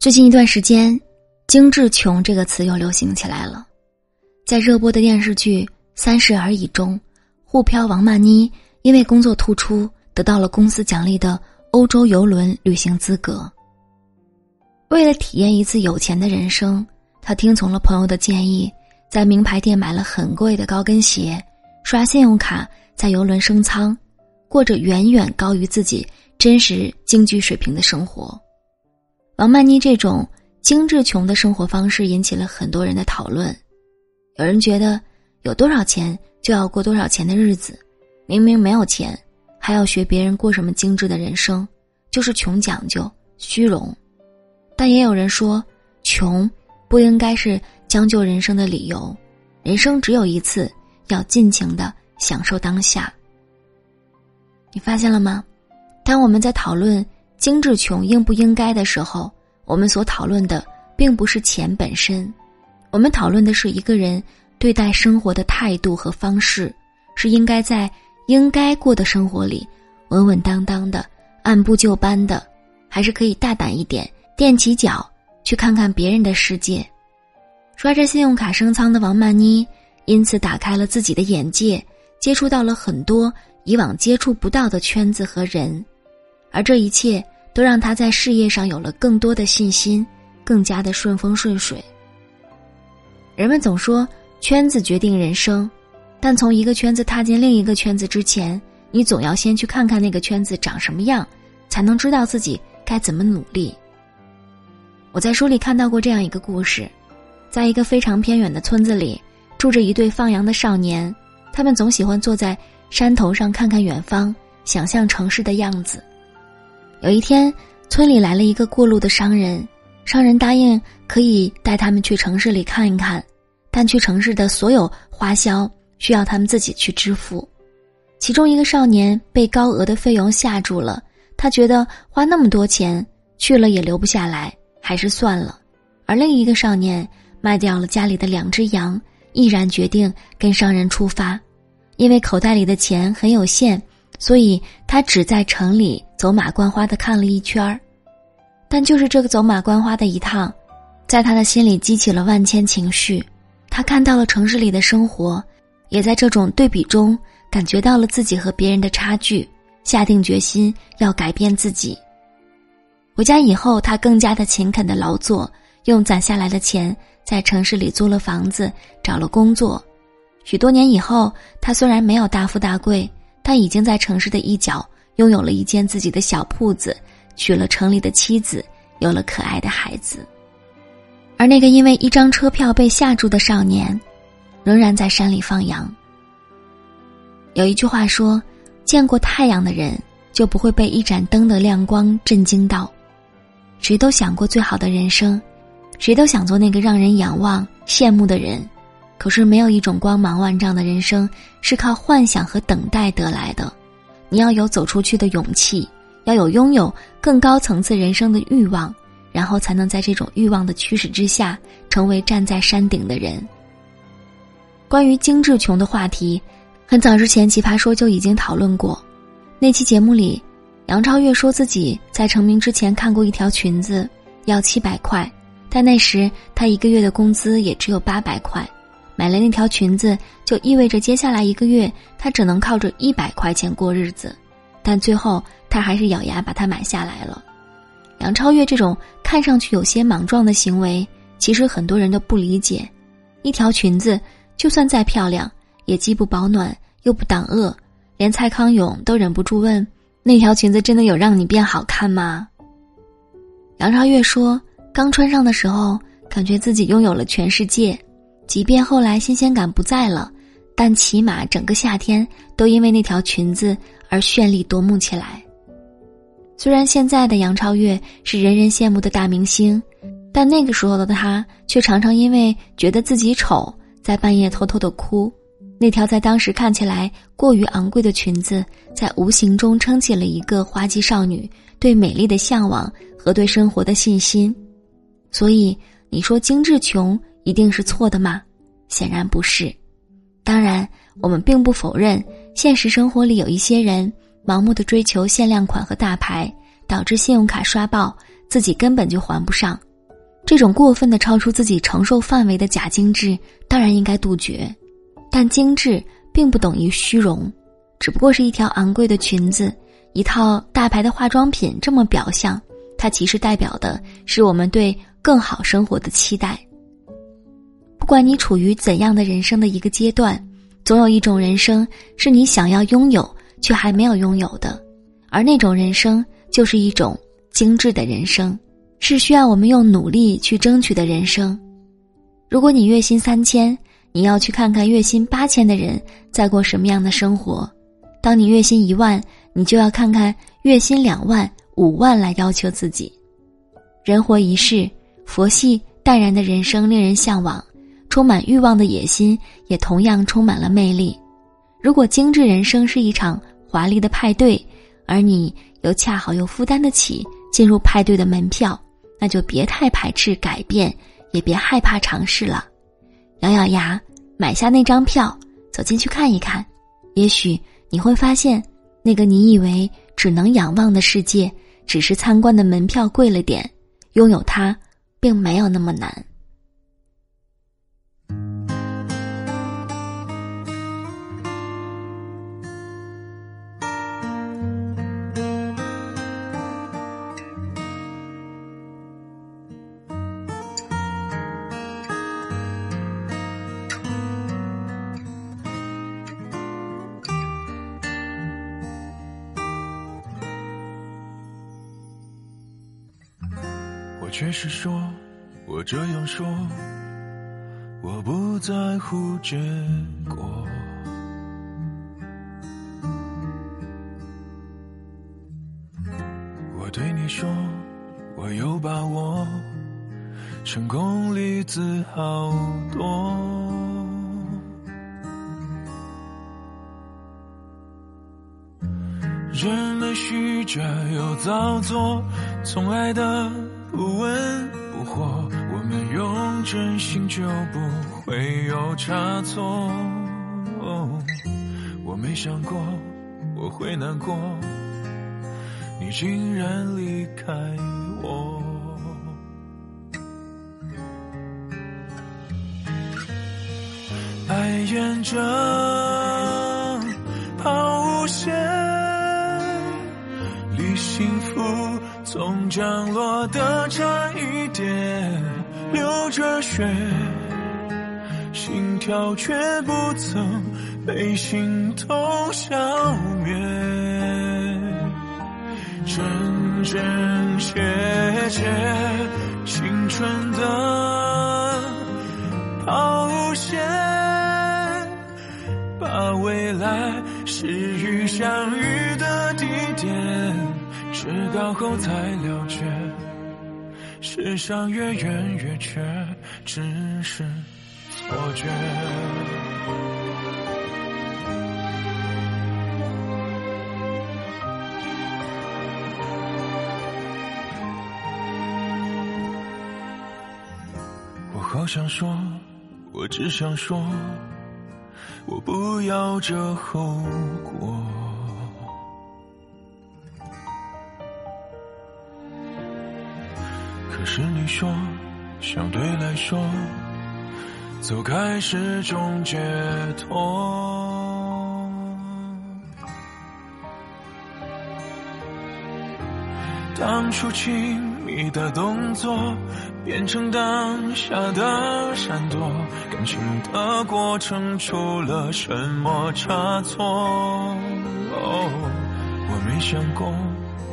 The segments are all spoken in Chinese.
最近一段时间，“精致穷”这个词又流行起来了。在热播的电视剧《三十而已》中，沪漂王曼妮因为工作突出，得到了公司奖励的欧洲游轮旅行资格。为了体验一次有钱的人生，她听从了朋友的建议，在名牌店买了很贵的高跟鞋，刷信用卡在游轮升舱，过着远远高于自己真实经济水平的生活。王曼妮这种精致穷的生活方式引起了很多人的讨论。有人觉得有多少钱就要过多少钱的日子，明明没有钱，还要学别人过什么精致的人生，就是穷讲究虚荣。但也有人说，穷不应该是将就人生的理由，人生只有一次，要尽情的享受当下。你发现了吗？当我们在讨论。精致穷应不应该的时候，我们所讨论的并不是钱本身，我们讨论的是一个人对待生活的态度和方式，是应该在应该过的生活里稳稳当当的按部就班的，还是可以大胆一点踮起脚去看看别人的世界。刷着信用卡升舱的王曼妮，因此打开了自己的眼界，接触到了很多以往接触不到的圈子和人。而这一切都让他在事业上有了更多的信心，更加的顺风顺水。人们总说圈子决定人生，但从一个圈子踏进另一个圈子之前，你总要先去看看那个圈子长什么样，才能知道自己该怎么努力。我在书里看到过这样一个故事，在一个非常偏远的村子里，住着一对放羊的少年，他们总喜欢坐在山头上看看远方，想象城市的样子。有一天，村里来了一个过路的商人，商人答应可以带他们去城市里看一看，但去城市的所有花销需要他们自己去支付。其中一个少年被高额的费用吓住了，他觉得花那么多钱去了也留不下来，还是算了。而另一个少年卖掉了家里的两只羊，毅然决定跟商人出发，因为口袋里的钱很有限。所以他只在城里走马观花的看了一圈儿，但就是这个走马观花的一趟，在他的心里激起了万千情绪。他看到了城市里的生活，也在这种对比中感觉到了自己和别人的差距，下定决心要改变自己。回家以后，他更加的勤恳的劳作，用攒下来的钱在城市里租了房子，找了工作。许多年以后，他虽然没有大富大贵。他已经在城市的一角拥有了一间自己的小铺子，娶了城里的妻子，有了可爱的孩子。而那个因为一张车票被吓住的少年，仍然在山里放羊。有一句话说：“见过太阳的人就不会被一盏灯的亮光震惊到。”谁都想过最好的人生，谁都想做那个让人仰望羡慕的人。可是没有一种光芒万丈的人生是靠幻想和等待得来的，你要有走出去的勇气，要有拥有更高层次人生的欲望，然后才能在这种欲望的驱使之下，成为站在山顶的人。关于精致穷的话题，很早之前《奇葩说》就已经讨论过。那期节目里，杨超越说自己在成名之前看过一条裙子要七百块，但那时他一个月的工资也只有八百块。买了那条裙子，就意味着接下来一个月他只能靠着一百块钱过日子，但最后他还是咬牙把它买下来了。杨超越这种看上去有些莽撞的行为，其实很多人都不理解。一条裙子就算再漂亮，也既不保暖又不挡饿，连蔡康永都忍不住问：“那条裙子真的有让你变好看吗？”杨超越说：“刚穿上的时候，感觉自己拥有了全世界。”即便后来新鲜感不在了，但起码整个夏天都因为那条裙子而绚丽夺目起来。虽然现在的杨超越是人人羡慕的大明星，但那个时候的她却常常因为觉得自己丑，在半夜偷偷的哭。那条在当时看起来过于昂贵的裙子，在无形中撑起了一个花季少女对美丽的向往和对生活的信心。所以你说精致穷？一定是错的吗？显然不是。当然，我们并不否认现实生活里有一些人盲目的追求限量款和大牌，导致信用卡刷爆，自己根本就还不上，这种过分的超出自己承受范围的假精致，当然应该杜绝。但精致并不等于虚荣，只不过是一条昂贵的裙子，一套大牌的化妆品。这么表象，它其实代表的是我们对更好生活的期待。不管你处于怎样的人生的一个阶段，总有一种人生是你想要拥有却还没有拥有的，而那种人生就是一种精致的人生。是需要我们用努力去争取的人生。如果你月薪三千，你要去看看月薪八千的人在过什么样的生活；当你月薪一万，你就要看看月薪两万、五万来要求自己。人活一世，佛系淡然的人生令人向往，充满欲望的野心也同样充满了魅力。如果精致人生是一场华丽的派对，而你又恰好又负担得起进入派对的门票。那就别太排斥改变，也别害怕尝试了，咬咬牙买下那张票，走进去看一看，也许你会发现，那个你以为只能仰望的世界，只是参观的门票贵了点，拥有它，并没有那么难。却是说，我这样说，我不在乎结果。我对你说，我有把握，成功例子好多。人们虚假又造作，从来的。不温不火，我们用真心就不会有差错。我没想过我会难过，你竟然离开我。爱沿着抛物线，离幸福。从降落的差一点，流着血，心跳却不曾被心痛消灭。真真切切，青春的抛物线，把未来始于相遇的地点。直到后才了解，世上越远越缺，只是错觉。我好想说，我只想说，我不要这后果。可是你说，相对来说，走开是种解脱。当初亲密的动作变成当下的闪躲，感情的过程出了什么差错？哦，我没想过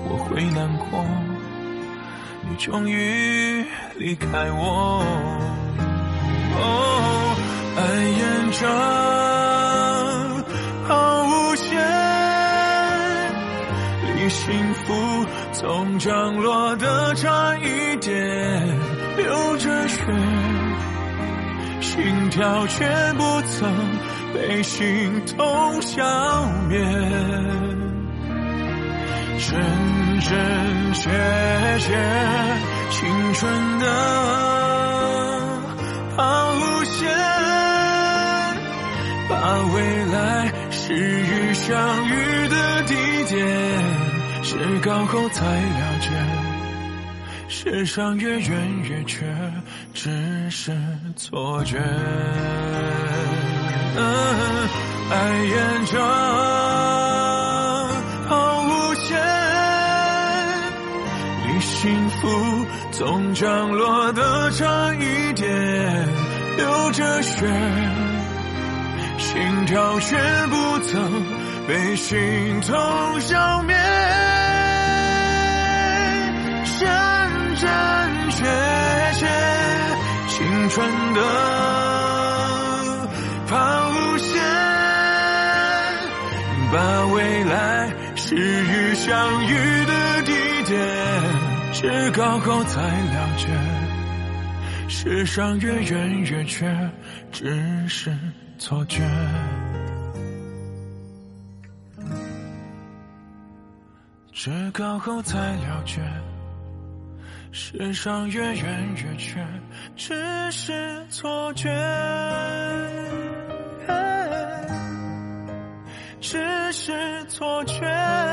我会难过。终于离开我，爱沿着抛物线，离幸福从降落的差一点，流着血，心跳却不曾被心痛消灭。真真切切，青春的抛物线，把未来失与相遇的地点，是高后才了解，世上越远越缺，只是错觉。爱沿着幸福总降落的差一点，流着血，心跳却不曾被心痛消灭。真真切切，青春的抛物线，把未来是与相遇，至高后才了解，世上越远越缺，只是错觉。至高后才了解。世上越远越缺，只是错觉，只是错觉。